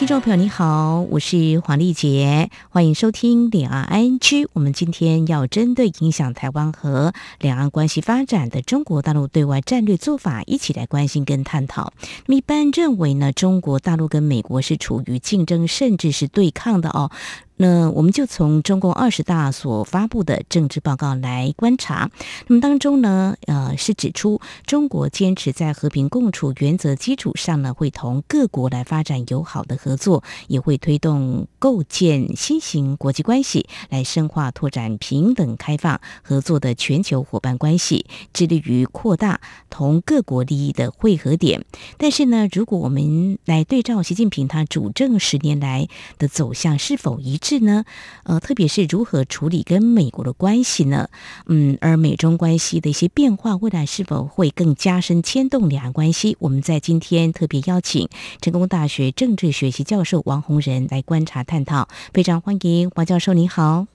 听众朋友你好，我是黄丽杰，欢迎收听两岸 ING。我们今天要针对影响台湾和两岸关系发展的中国大陆对外战略做法，一起来关心跟探讨。那么一般认为呢，中国大陆跟美国是处于竞争甚至是对抗的哦。那我们就从中共二十大所发布的政治报告来观察。那么当中呢，呃，是指出中国坚持在和平共处原则基础上呢，会同各国来发展友好的合作，也会推动构建新型国际关系，来深化拓展平等开放合作的全球伙伴关系，致力于扩大同各国利益的汇合点。但是呢，如果我们来对照习近平他主政十年来的走向，是否一致？是呢，呃，特别是如何处理跟美国的关系呢？嗯，而美中关系的一些变化，未来是否会更加深牵动两岸关系？我们在今天特别邀请成功大学政治学系教授王洪仁来观察探讨，非常欢迎王教授，你好。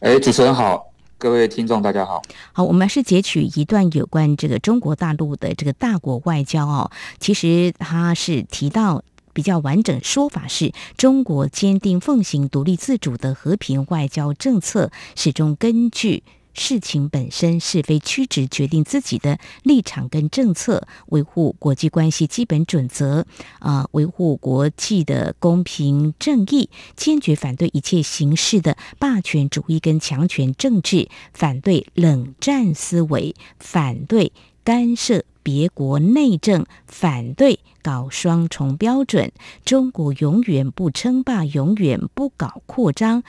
哎，主持人好，各位听众大家好。好，我们还是截取一段有关这个中国大陆的这个大国外交哦，其实他是提到。比较完整说法是中国坚定奉行独立自主的和平外交政策，始终根据事情本身是非曲直决定自己的立场跟政策，维护国际关系基本准则，啊，维护国际的公平正义，坚决反对一切形式的霸权主义跟强权政治，反对冷战思维，反对干涉别国内政，反对搞双重标准。中国永远不称霸，永远不搞扩张。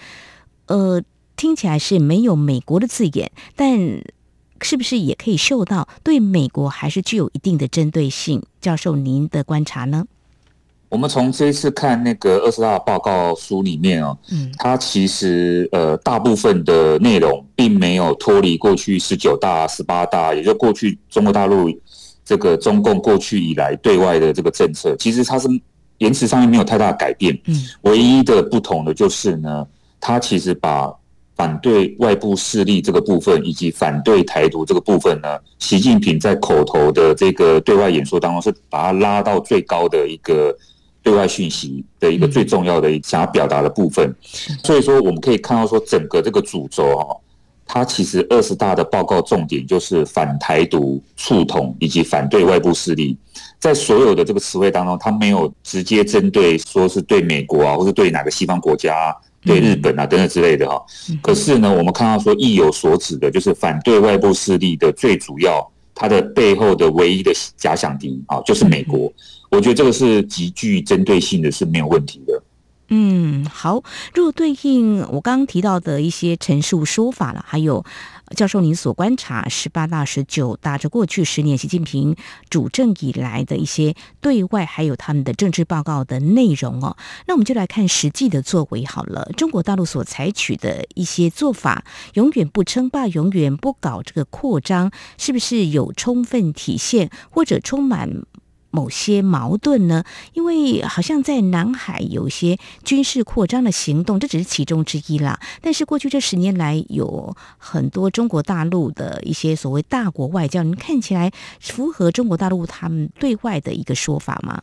呃，听起来是没有美国的字眼，但是不是也可以嗅到对美国还是具有一定的针对性？教授，您的观察呢？我们从这一次看那个二十大报告书里面哦，嗯，它其实呃大部分的内容并没有脱离过去十九大、十八大，也就过去中国大陆这个中共过去以来对外的这个政策，其实它是言辞上面没有太大的改变，嗯，唯一的不同的就是呢，它其实把反对外部势力这个部分以及反对台独这个部分呢，习近平在口头的这个对外演说当中是把它拉到最高的一个。对外讯息的一个最重要的想要表达的部分，所以说我们可以看到说整个这个主轴哈，它其实二十大的报告重点就是反台独、促统以及反对外部势力，在所有的这个词汇当中，它没有直接针对说是对美国啊，或是对哪个西方国家啊、对日本啊等等之类的哈。可是呢，我们看到说意有所指的，就是反对外部势力的最主要，它的背后的唯一的假想敌啊，就是美国。我觉得这个是极具针对性的，是没有问题的。嗯，好。如果对应我刚刚提到的一些陈述说法了，还有教授您所观察十八大、十九大这过去十年习近平主政以来的一些对外还有他们的政治报告的内容哦，那我们就来看实际的作为好了。中国大陆所采取的一些做法，永远不称霸，永远不搞这个扩张，是不是有充分体现或者充满？某些矛盾呢？因为好像在南海有些军事扩张的行动，这只是其中之一啦。但是过去这十年来，有很多中国大陆的一些所谓大国外交，你看起来符合中国大陆他们对外的一个说法吗？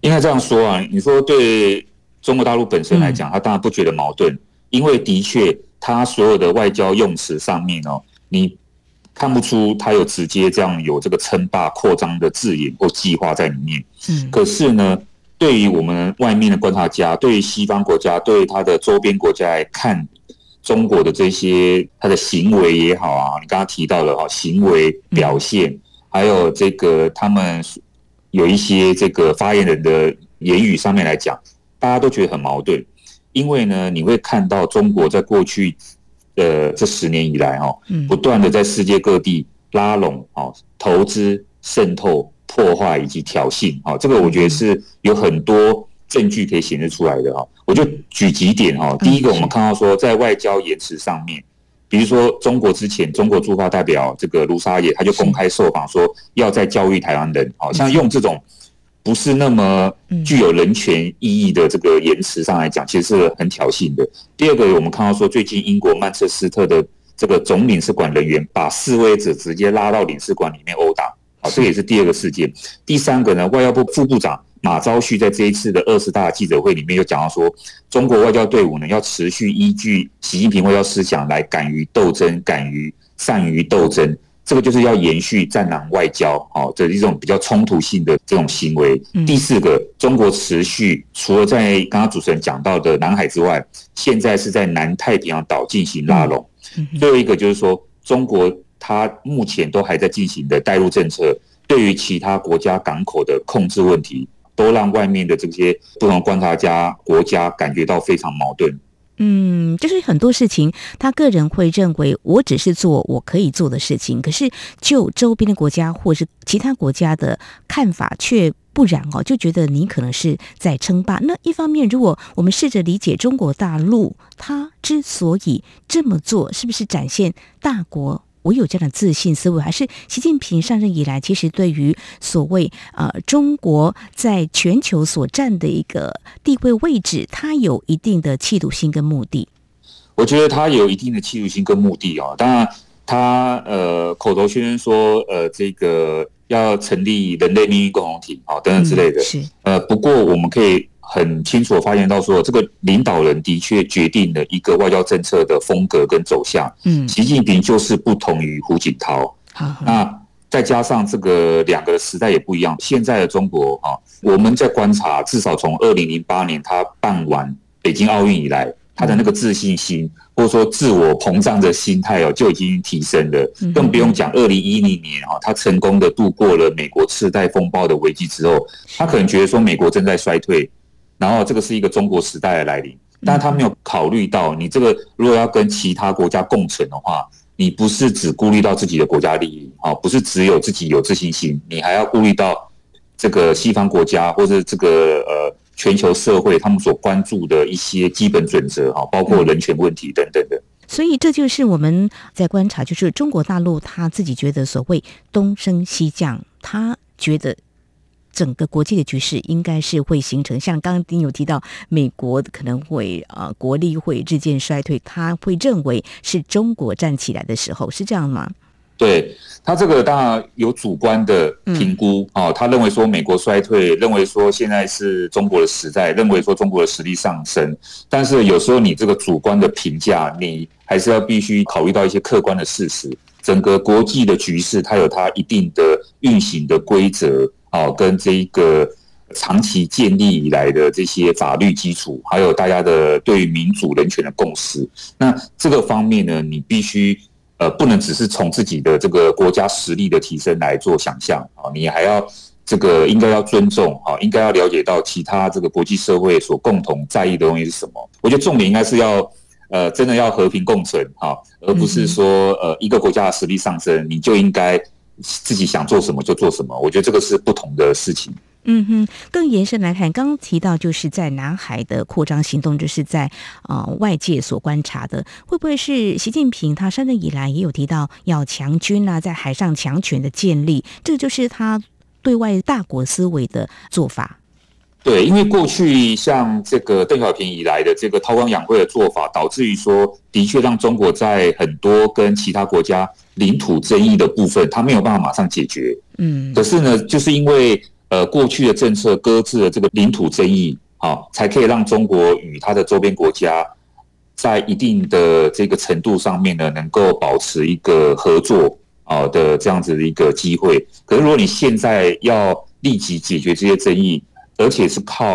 应该这样说啊，你说对中国大陆本身来讲，他当然不觉得矛盾，因为的确他所有的外交用词上面哦，你。看不出他有直接这样有这个称霸扩张的字眼或计划在里面。嗯，可是呢，对于我们外面的观察家，对于西方国家，对于他的周边国家来看，中国的这些他的行为也好啊，你刚刚提到了哈，行为表现，还有这个他们有一些这个发言人的言语上面来讲，大家都觉得很矛盾，因为呢，你会看到中国在过去。呃，这十年以来，哈，不断的在世界各地拉拢，哦，投资、渗透、破坏以及挑衅，哈，这个我觉得是有很多证据可以显示出来的，哈。我就举几点，哈。第一个，我们看到说，在外交言辞上面，比如说中国之前，中国驻华代表这个卢沙野，他就公开受访说，要在教育台湾人，好像用这种不是那么具有人权意义的这个言辞上来讲，其实是很挑衅的。第二个，我们看到说，最近英国曼彻斯特的这个总领事馆人员把示威者直接拉到领事馆里面殴打，好，这也是第二个事件。第三个呢，外交部副部长马朝旭在这一次的二十大记者会里面又讲到说，中国外交队伍呢要持续依据习近平外交思想来敢于斗争，敢于善于斗争。这个就是要延续战狼外交，哦，这一种比较冲突性的这种行为。第四个，中国持续除了在刚刚主持人讲到的南海之外，现在是在南太平洋岛进行拉拢。最后一个就是说，中国它目前都还在进行的带入政策，对于其他国家港口的控制问题，都让外面的这些不同观察家国家感觉到非常矛盾。嗯，就是很多事情，他个人会认为我只是做我可以做的事情，可是就周边的国家或是其他国家的看法却不然哦，就觉得你可能是在称霸。那一方面，如果我们试着理解中国大陆，它之所以这么做，是不是展现大国？我有这样的自信思维，还是习近平上任以来，其实对于所谓呃中国在全球所占的一个地位位置，他有一定的企图心跟目的。我觉得他有一定的企图心跟目的啊，当然他呃口头宣称说呃这个要成立人类命运共同体啊等等之类的，是呃不过我们可以。很清楚发现到说，这个领导人的确决定了一个外交政策的风格跟走向。嗯，习近平就是不同于胡锦涛。好，那再加上这个两个时代也不一样。现在的中国啊，我们在观察，至少从二零零八年他办完北京奥运以来，他的那个自信心或者说自我膨胀的心态哦，就已经提升了。更不用讲二零一零年啊，他成功的度过了美国次贷风暴的危机之后，他可能觉得说美国正在衰退。然后这个是一个中国时代的来临，但他没有考虑到，你这个如果要跟其他国家共存的话，你不是只顾虑到自己的国家利益啊，不是只有自己有自信心，你还要顾虑到这个西方国家或者这个呃全球社会他们所关注的一些基本准则哈，包括人权问题等等的。所以这就是我们在观察，就是中国大陆他自己觉得所谓东升西降，他觉得。整个国际的局势应该是会形成，像刚刚您有提到，美国可能会啊、呃、国力会日渐衰退，他会认为是中国站起来的时候，是这样吗？对，他这个当然有主观的评估啊、他认为说美国衰退，认为说现在是中国的时代，认为说中国的实力上升，但是有时候你这个主观的评价，你还是要必须考虑到一些客观的事实，整个国际的局势它有它一定的运行的规则。哦，跟这一个长期建立以来的这些法律基础，还有大家的对于民主人权的共识，那这个方面呢，你必须呃不能只是从自己的这个国家实力的提升来做想象啊，你还要这个应该要尊重啊，应该要了解到其他这个国际社会所共同在意的东西是什么。我觉得重点应该是要呃真的要和平共存哈，而不是说呃一个国家的实力上升，你就应该。自己想做什么就做什么，我觉得这个是不同的事情。嗯哼，更延伸来看，刚刚提到就是在南海的扩张行动，就是在啊、外界所观察的，会不会是习近平他上任以来也有提到要强军啊，在海上强权的建立，这就是他对外大国思维的做法。对，因为过去像这个邓小平以来的这个韬光养晦的做法，导致于说，的确让中国在很多跟其他国家领土争议的部分，他没有办法马上解决。嗯，可是呢，就是因为呃过去的政策搁置了这个领土争议，好，才可以让中国与它的周边国家在一定的这个程度上面呢，能够保持一个合作啊的这样子的一个机会。可是如果你现在要立即解决这些争议，而且是靠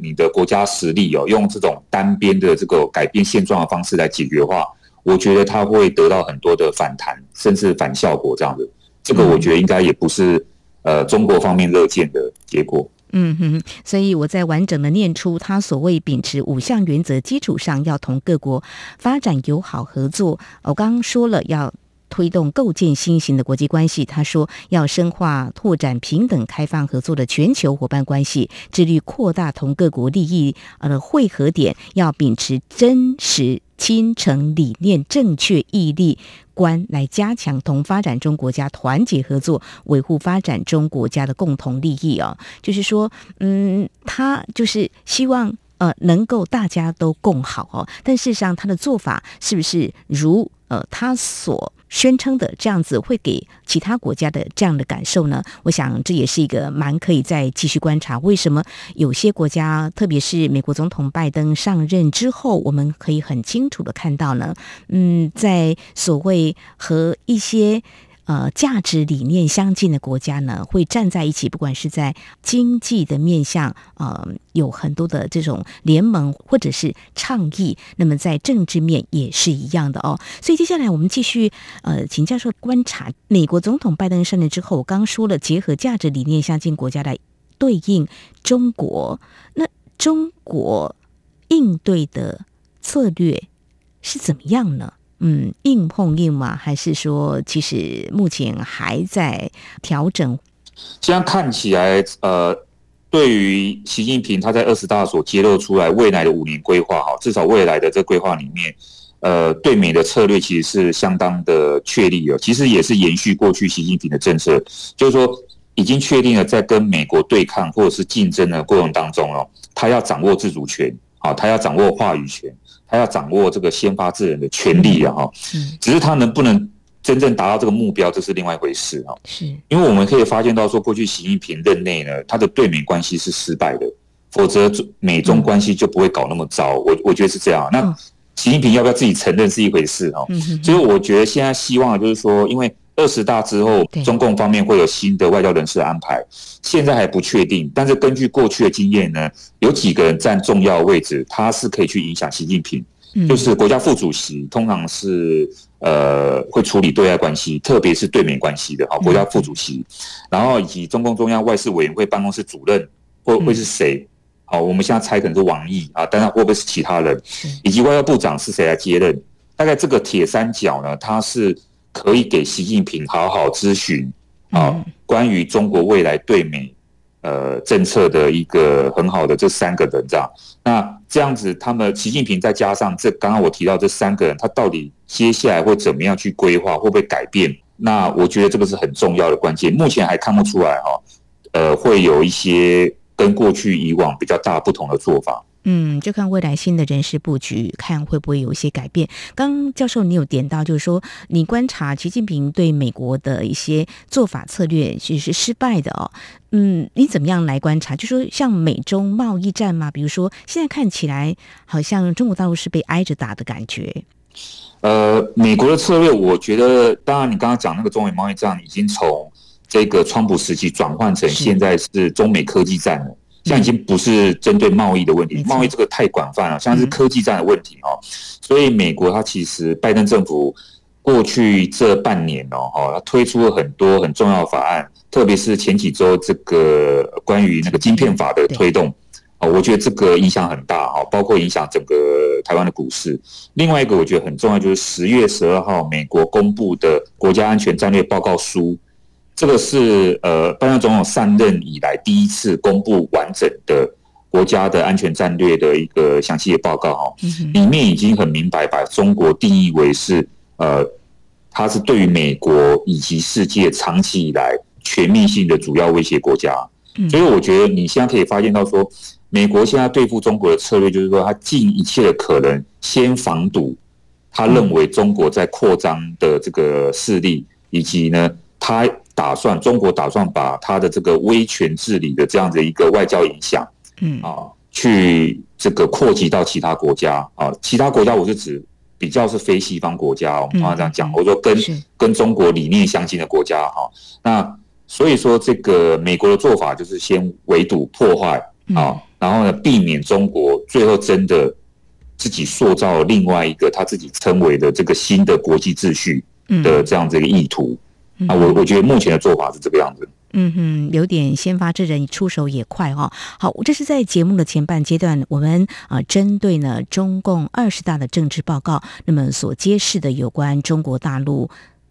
你的国家实力哦，用这种单边的这个改变现状的方式来解决的话，我觉得他会得到很多的反弹，甚至反效果这样子。这个我觉得应该也不是呃中国方面乐见的结果。嗯哼，所以我在完整的念出他所谓秉持五项原则基础上，要同各国发展友好合作。我刚刚说了要。推动构建新型的国际关系，他说要深化拓展平等开放合作的全球伙伴关系，致力扩大同各国利益呃汇合点，要秉持真实亲诚理念、正确毅力观来加强同发展中国家团结合作，维护发展中国家的共同利益哦。就是说，嗯，他就是希望呃能够大家都共好哦。但事实上，他的做法是不是如呃他所宣称的这样子会给其他国家的这样的感受呢？我想这也是一个蛮可以再继续观察。为什么有些国家，特别是美国总统拜登上任之后，我们可以很清楚的看到呢？嗯，在所谓和一些。呃，价值理念相近的国家呢，会站在一起，不管是在经济的面向，呃，有很多的这种联盟或者是倡议。那么在政治面也是一样的哦。所以接下来我们继续呃，请教授观察美国总统拜登上任之后，我刚说了，结合价值理念相近国家来对应中国，那中国应对的策略是怎么样呢？嗯，硬碰硬吗？还是说，其实目前还在调整？现在看起来，呃，对于习近平他在二十大所揭露出来未来的五年规划，哈，至少未来的这规划里面，呃，对美的策略其实是相当的确立了。其实也是延续过去习近平的政策，就是说已经确定了在跟美国对抗或者是竞争的过程当中哦，他要掌握自主权，啊，他要掌握话语权。他要掌握这个先发制人的权利啊，哈，只是他能不能真正达到这个目标，这是另外一回事啊。是，因为我们可以发现到说，过去习近平任内呢，他的对美关系是失败的，否则美中关系就不会搞那么糟。我我觉得是这样。那习近平要不要自己承认是一回事啊。所以我觉得现在希望就是说，因为。二十大之后，中共方面会有新的外交人士安排，现在还不确定。但是根据过去的经验呢，有几个人占重要位置，他是可以去影响习近平。就是国家副主席，通常是呃会处理对外关系，特别是对美关系的哈，国家副主席。然后以及中共中央外事委员会办公室主任会会是谁？好，我们现在猜可能是王毅啊，当然会不会是其他人？以及外交部长是谁来接任？大概这个铁三角呢，他是。可以给习近平好好咨询啊，关于中国未来对美呃政策的一个很好的这三个人这样。那这样子，他们习近平再加上这刚刚我提到这三个人，他到底接下来会怎么样去规划，会不会改变？那我觉得这个是很重要的关键。目前还看不出来哈，呃，会有一些跟过去以往比较大不同的做法。嗯，就看未来新的人事布局，看会不会有一些改变。刚刚教授你有点到，就是说你观察习近平对美国的一些做法策略其实是失败的哦。嗯，你怎么样来观察？就说像美中贸易战嘛，比如说现在看起来好像中国大陆是被挨着打的感觉。呃，美国的策略，我觉得当然你刚刚讲那个中美贸易战已经从这个川普时期转换成现在是中美科技战了。现在已经不是针对贸易的问题，贸易这个太广泛了，像是科技战的问题哦。所以美国它其实拜登政府过去这半年哦，哈，它推出了很多很重要的法案，特别是前几周这个关于那个晶片法的推动哦，我觉得这个影响很大哈，包括影响整个台湾的股市。另外一个我觉得很重要，就是十月十二号美国公布的国家安全战略报告书。这个是呃，拜登总统上任以来第一次公布完整的国家的安全战略的一个详细的报告哈，里面已经很明白把中国定义为是呃，它是对于美国以及世界长期以来全面性的主要威胁国家，所以我觉得你现在可以发现到说，美国现在对付中国的策略就是说，他尽一切的可能先防堵他认为中国在扩张的这个势力，以及呢，他。打算中国打算把他的这个威权治理的这样的一个外交影响，嗯啊，去这个扩及到其他国家啊，其他国家我是指比较是非西方国家，我们刚刚这样讲，我说跟跟中国理念相近的国家哈。那所以说，这个美国的做法就是先围堵破坏啊，然后呢，避免中国最后真的自己塑造另外一个他自己称为的这个新的国际秩序的这样子一个意图。啊，我我觉得目前的做法是这个样子。嗯哼，有点先发制人，出手也快哦。好，这是在节目的前半阶段，我们啊针对呢中共二十大的政治报告，那么所揭示的有关中国大陆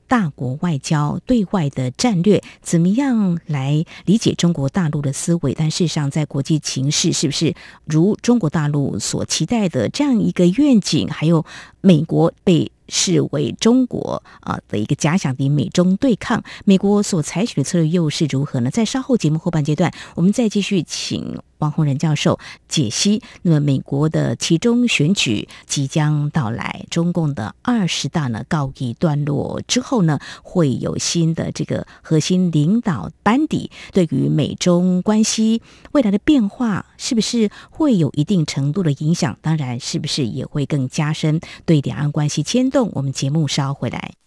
大国外交对外的战略，怎么样来理解中国大陆的思维？但事实上，在国际情势是不是如中国大陆所期待的这样一个愿景？还有美国被视为中国啊的一个假想敌，美中对抗，美国所采取的策略又是如何呢？在稍后节目后半阶段，我们再继续请王洪仁教授解析。那么，美国的其中选举即将到来，中共的二十大呢告一段落之后呢，会有新的这个核心领导班底，对于美中关系未来的变化，是不是会有一定程度的影响？当然，是不是也会更加深对两岸关系牵动？我们节目稍回来。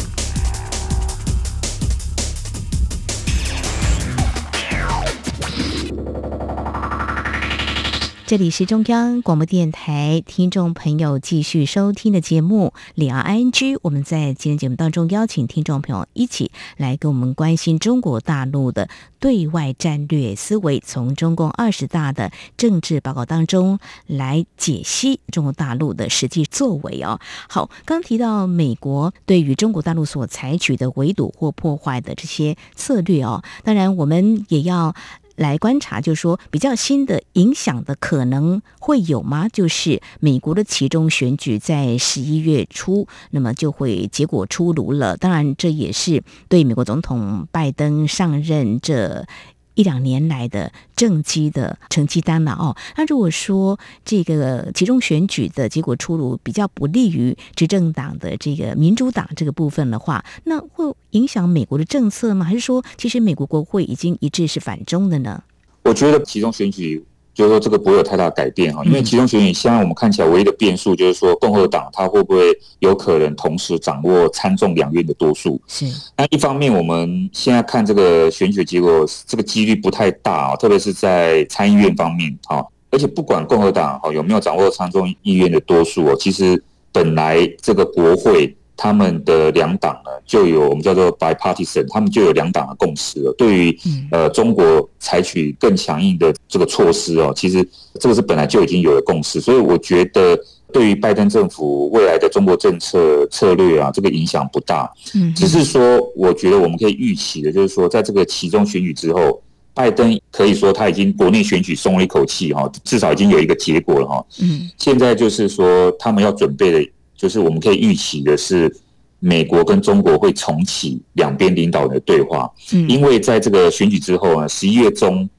这里是中央广播电台，听众朋友继续收听的节目《两岸 ING》。我们在今天节目当中邀请听众朋友一起来跟我们关心中国大陆的对外战略思维，从中共二十大的政治报告当中来解析中国大陆的实际作为哦。好，刚提到美国对于中国大陆所采取的围堵或破坏的这些策略哦，当然我们也要。来观察，就是说比较新的影响的可能会有吗？就是美国的其中选举在十一月初，那么就会结果出炉了。当然，这也是对美国总统拜登上任这一两年来的政绩的成绩单了哦。那如果说这个集中选举的结果出炉比较不利于执政党的这个民主党这个部分的话，那会影响美国的政策吗？还是说其实美国国会已经一致是反中的呢？我觉得集中选举。就是说，这个不会有太大改变哈，因为其中选举现在我们看起来唯一的变数就是说，共和党它会不会有可能同时掌握参众两院的多数？是。那一方面，我们现在看这个选举结果，这个几率不太大啊，特别是在参议院方面啊。而且不管共和党哈有没有掌握参众议院的多数哦，其实本来这个国会。他们的两党呢，就有我们叫做 bipartisan，他们就有两党的共识了。对于呃中国采取更强硬的这个措施哦，其实这个是本来就已经有了共识，所以我觉得对于拜登政府未来的中国政策策略啊，这个影响不大。嗯，只是说我觉得我们可以预期的，就是说在这个其中选举之后，拜登可以说他已经国内选举松了一口气哈，至少已经有一个结果了哈。嗯，现在就是说他们要准备的。就是我们可以预期的是，美国跟中国会重启两边领导人的对话，嗯，因为在这个选举之后啊，十一月中，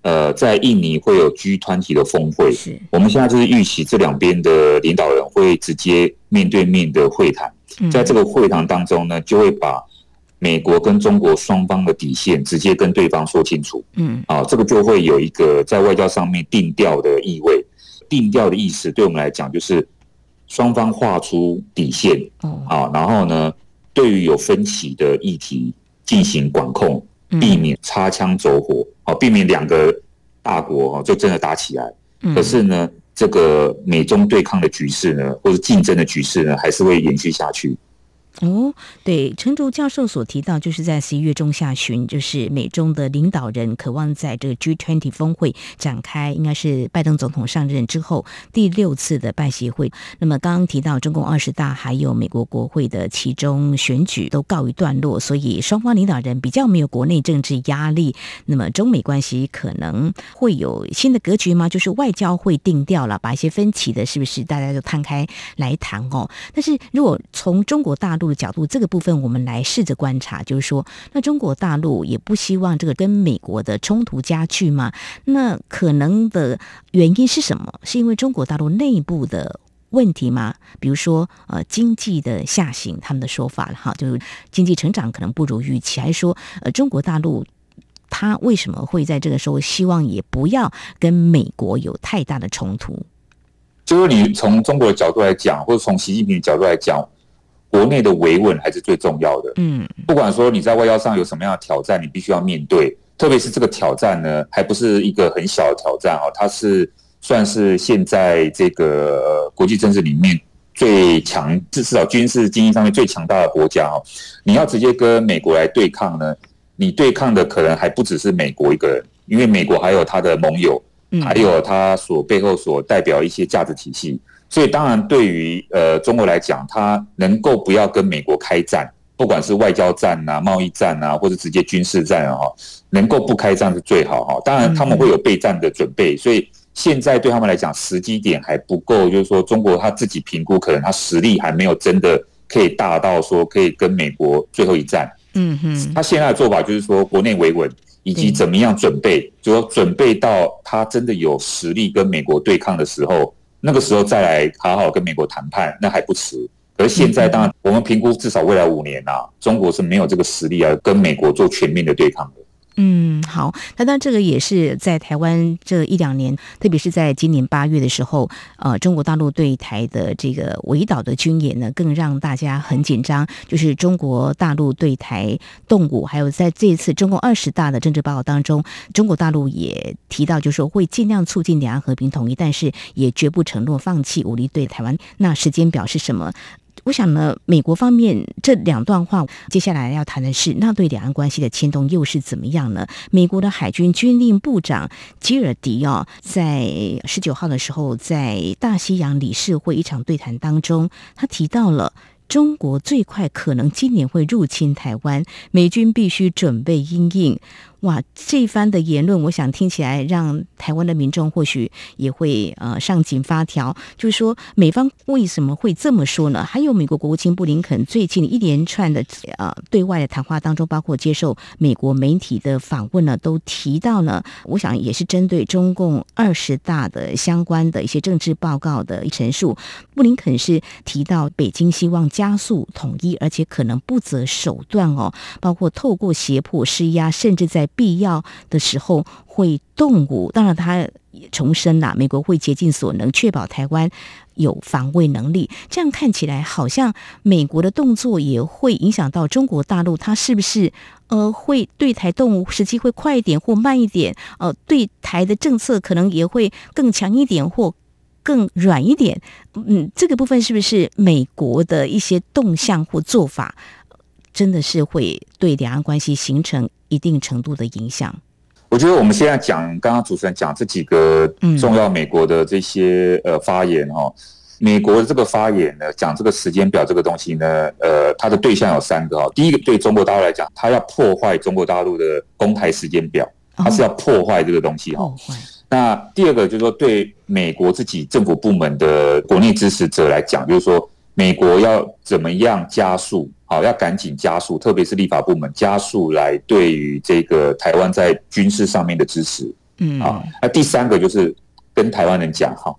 呃，在印尼会有 G 团体的峰会，是，我们现在就是预期这两边的领导人会直接面对面的会谈，在这个会谈当中呢，就会把美国跟中国双方的底线直接跟对方说清楚，嗯，啊，这个就会有一个在外交上面定调的意味，定调的意思对我们来讲就是。双方画出底线，啊，然后呢，对于有分歧的议题进行管控，避免擦枪走火，啊，避免两个大国就真的打起来。可是呢，这个美中对抗的局势呢，或者竞争的局势呢，还是会延续下去。哦，对，陈竹教授所提到，就是在十一月中下旬，就是美中的领导人渴望在这个 G20 峰会展开，应该是拜登总统上任之后第六次的拜协会。那么刚刚提到中共二十大，还有美国国会的其中选举都告一段落，所以双方领导人比较没有国内政治压力。那么中美关系可能会有新的格局吗？就是外交会定调了，把一些分歧的，是不是大家就摊开来谈哦？但是如果从中国大陆角度，这个部分我们来试着观察，就是说，那中国大陆也不希望这个跟美国的冲突加剧吗？那可能的原因是什么？是因为中国大陆内部的问题吗？比如说，呃，经济的下行，他们的说法了哈，就是经济成长可能不如预期，还是说，呃，中国大陆他为什么会在这个时候希望也不要跟美国有太大的冲突？就是你从中国的角度来讲，或者从习近平的角度来讲。国内的维稳还是最重要的。嗯，不管说你在外交上有什么样的挑战，你必须要面对。特别是这个挑战呢，还不是一个很小的挑战哦，它是算是现在这个国际政治里面最强，至少军事经济上面最强大的国家哦。你要直接跟美国来对抗呢，你对抗的可能还不只是美国一个人，因为美国还有他的盟友，还有他所背后所代表一些价值体系。所以当然，对于呃中国来讲，他能够不要跟美国开战。不管是外交战啊、贸易战啊，或者直接军事战啊，能够不开战是最好哈。当然他们会有备战的准备，所以现在对他们来讲时机点还不够，就是说中国他自己评估，可能他实力还没有真的可以大到说可以跟美国最后一战。嗯哼，他现在的做法就是说国内维稳，以及怎么样准备，就说准备到他真的有实力跟美国对抗的时候，那个时候再来好好跟美国谈判，那还不迟。而现在，当然，我们评估至少未来五年啊，中国是没有这个实力啊，跟美国做全面的对抗的。嗯，好，那当然这个也是在台湾这一两年，特别是在今年八月的时候，呃，中国大陆对台的这个围岛的军演呢，更让大家很紧张。就是中国大陆对台动武，还有在这一次中共二十大的政治报告当中，中国大陆也提到，就是说会尽量促进两岸和平统一，但是也绝不承诺放弃武力对台湾。那时间表是什么？我想呢，美国方面这两段话，接下来要谈的是，那对两岸关系的牵动又是怎么样呢？美国的海军军令部长基尔迪哦，在十九号的时候，在大西洋理事会一场对谈当中，他提到了。中国最快可能今年会入侵台湾，美军必须准备应应。哇，这番的言论，我想听起来让台湾的民众或许也会呃上紧发条。就是说，美方为什么会这么说呢？还有美国国务卿布林肯最近一连串的呃对外的谈话当中，包括接受美国媒体的访问呢，都提到了。我想也是针对中共二十大的相关的一些政治报告的陈述。布林肯是提到北京希望加速统一，而且可能不择手段哦，包括透过胁迫施压，甚至在必要的时候会动武。当然，他重申了美国会竭尽所能确保台湾有防卫能力。这样看起来，好像美国的动作也会影响到中国大陆，他是不是呃会对台动武时机会快一点或慢一点？呃，对台的政策可能也会更强一点或？更软一点，嗯，这个部分是不是美国的一些动向或做法，真的是会对两岸关系形成一定程度的影响？我觉得我们现在讲，刚刚主持人讲这几个重要美国的这些呃发言哈，美国的这个发言呢，讲这个时间表这个东西呢，呃，它的对象有三个哈，第一个对中国大陆来讲，它要破坏中国大陆的公台时间表，它是要破坏这个东西哈。哦那第二个就是说，对美国自己政府部门的国内支持者来讲，就是说，美国要怎么样加速，好，要赶紧加速，特别是立法部门加速来对于这个台湾在军事上面的支持，嗯，啊，那第三个就是跟台湾人讲，哈，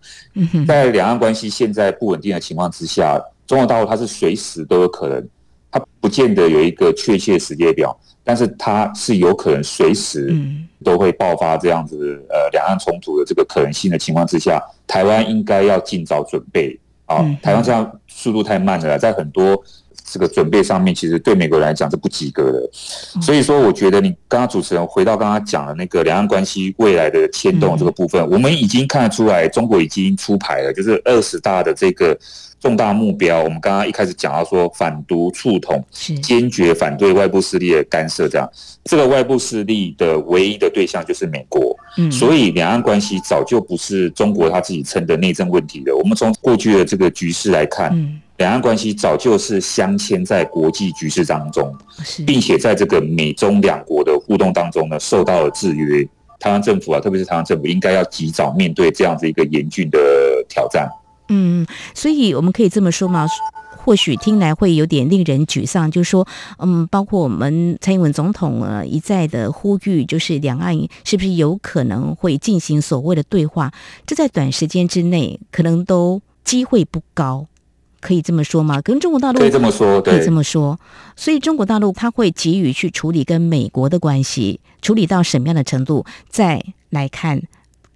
在两岸关系现在不稳定的情况之下，中国大陆它是随时都有可能，它不见得有一个确切时间表。但是它是有可能随时都会爆发这样子呃两岸冲突的这个可能性的情况之下，台湾应该要尽早准备啊。台湾这样速度太慢了，在很多这个准备上面，其实对美国人来讲是不及格的。所以说，我觉得你刚刚主持人回到刚刚讲的那个两岸关系未来的牵动这个部分，我们已经看得出来，中国已经出牌了，就是二十大的这个。重大目标，我们刚刚一开始讲到说反独促统，坚决反对外部势力的干涉，这样，这个外部势力的唯一的对象就是美国，嗯，所以两岸关系早就不是中国他自己称的内政问题了。我们从过去的这个局势来看，两岸关系早就是镶嵌在国际局势当中，并且在这个美中两国的互动当中呢，受到了制约。台湾政府啊，特别是台湾政府，应该要及早面对这样子一个严峻的挑战。嗯，所以我们可以这么说嘛，或许听来会有点令人沮丧，就是说，嗯，包括我们蔡英文总统啊一再的呼吁，就是两岸是不是有可能会进行所谓的对话，这在短时间之内可能都机会不高，可以这么说吗？跟中国大陆可以这么说，对，可以这么说。所以中国大陆他会急于去处理跟美国的关系，处理到什么样的程度，再来看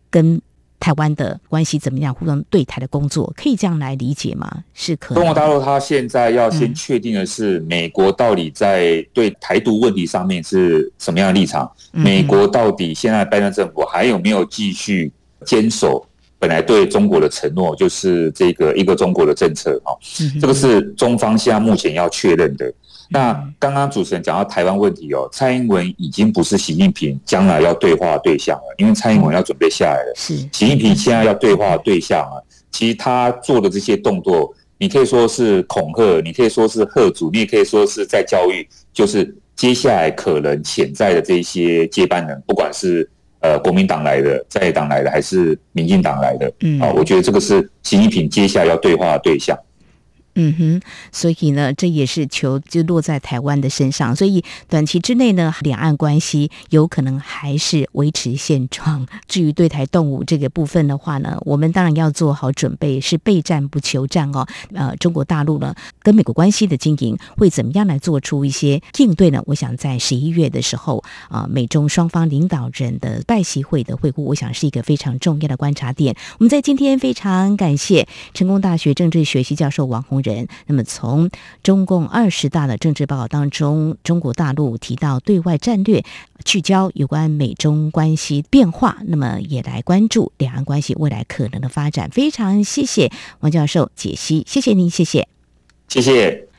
跟。台湾的关系怎么样互相对台的工作，可以这样来理解吗？是可。中国大陆他现在要先确定的是，美国到底在对台独问题上面是什么样的立场？美国到底现在拜登政府还有没有继续坚守本来对中国的承诺，就是这个一个中国的政策？哈，这个是中方现在目前要确认的。那刚刚主持人讲到台湾问题哦，蔡英文已经不是习近平将来要对话的对象了，因为蔡英文要准备下来了。是，习近平现在要对话的对象啊，其实他做的这些动作，你可以说是恐吓，你可以说是吓阻，你也可以说是在教育，就是接下来可能潜在的这些接班人，不管是呃国民党来的、在野党来的，还是民进党来的，嗯，啊，我觉得这个是习近平接下来要对话的对象。嗯哼，所以呢，这也是球就落在台湾的身上。所以短期之内呢，两岸关系有可能还是维持现状。至于对台动武这个部分的话呢，我们当然要做好准备，是备战不求战哦。呃，中国大陆呢跟美国关系的经营会怎么样来做出一些应对呢？我想在十一月的时候啊，美中双方领导人的拜习会的会晤，我想是一个非常重要的观察点。我们在今天非常感谢成功大学政治学系教授王人。那么，从中共二十大的政治报告当中，中国大陆提到对外战略聚焦有关美中关系变化，那么也来关注两岸关系未来可能的发展。非常谢谢王教授解析，谢谢您，谢谢，谢谢。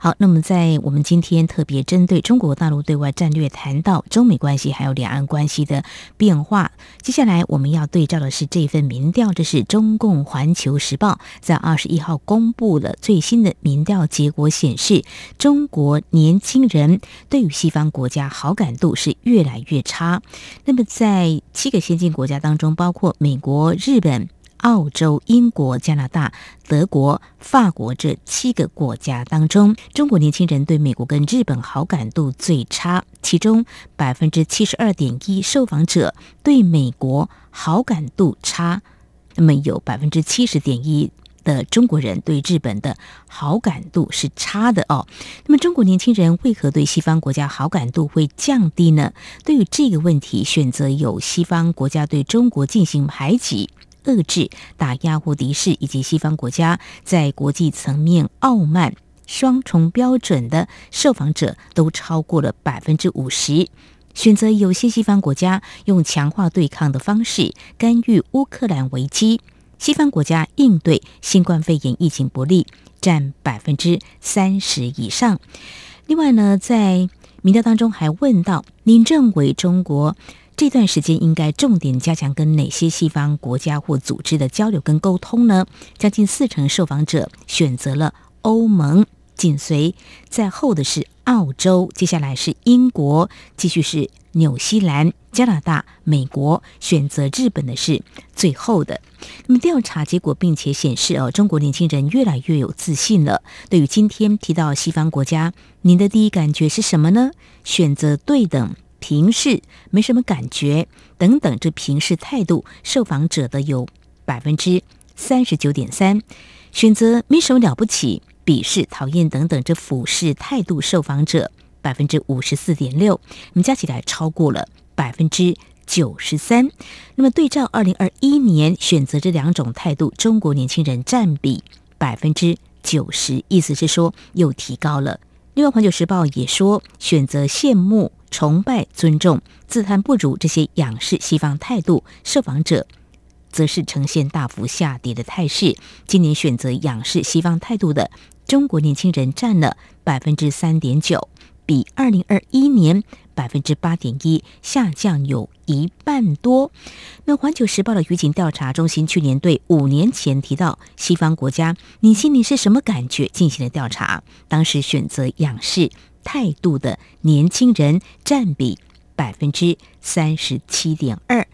好，那么在我们今天特别针对中国大陆对外战略谈到中美关系还有两岸关系的变化，接下来我们要对照的是这份民调，这是中共环球时报在二十一号公布了最新的民调结果，显示中国年轻人对于西方国家好感度是越来越差。那么在七个先进国家当中，包括美国、日本。澳洲、英国、加拿大、德国、法国这七个国家当中，中国年轻人对美国跟日本好感度最差。其中，百分之七十二点一受访者对美国好感度差，那么有百分之七十点一的中国人对日本的好感度是差的哦。那么，中国年轻人为何对西方国家好感度会降低呢？对于这个问题，选择有西方国家对中国进行排挤。遏制、打压或敌视，以及西方国家在国际层面傲慢、双重标准的受访者都超过了百分之五十。选择有些西方国家用强化对抗的方式干预乌克兰危机，西方国家应对新冠肺炎疫情不利，占百分之三十以上。另外呢，在民调当中还问到：您认为中国？这段时间应该重点加强跟哪些西方国家或组织的交流跟沟通呢？将近四成受访者选择了欧盟，紧随在后的是澳洲，接下来是英国，继续是纽西兰、加拿大、美国，选择日本的是最后的。那么调查结果并且显示哦，中国年轻人越来越有自信了。对于今天提到西方国家，您的第一感觉是什么呢？选择对等。平视没什么感觉等等，这平视态度，受访者的有百分之三十九点三；选择没什么了不起，鄙视、讨厌等等，这俯视态度，受访者百分之五十四点六。我们加起来超过了百分之九十三。那么对照二零二一年，选择这两种态度，中国年轻人占比百分之九十，意思是说又提高了。另外，《环球时报》也说，选择羡慕。崇拜、尊重、自叹不如这些仰视西方态度，受访者则是呈现大幅下跌的态势。今年选择仰视西方态度的中国年轻人占了百分之三点九，比二零二一年百分之八点一下降有一半多。那《环球时报》的舆情调查中心去年对五年前提到西方国家，你心里是什么感觉？进行了调查，当时选择仰视。态度的年轻人占比百分之三十七点二。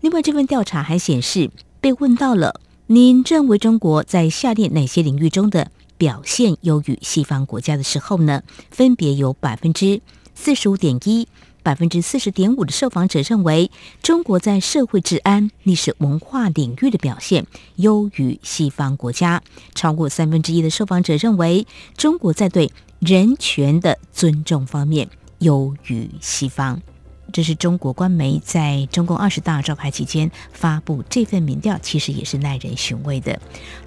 另外，这份调查还显示，被问到了您认为中国在下列哪些领域中的表现优于西方国家的时候呢？分别有百分之四十五点一、百分之四十点五的受访者认为中国在社会治安、历史文化领域的表现优于西方国家。超过三分之一的受访者认为中国在对人权的尊重方面优于西方，这是中国官媒在中共二十大召开期间发布这份民调，其实也是耐人寻味的。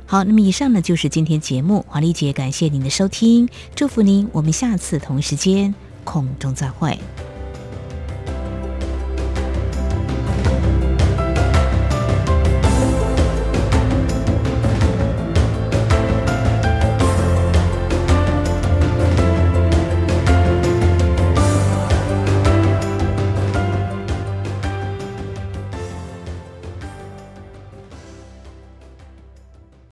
好，那么以上呢就是今天节目，华丽姐感谢您的收听，祝福您，我们下次同一时间空中再会。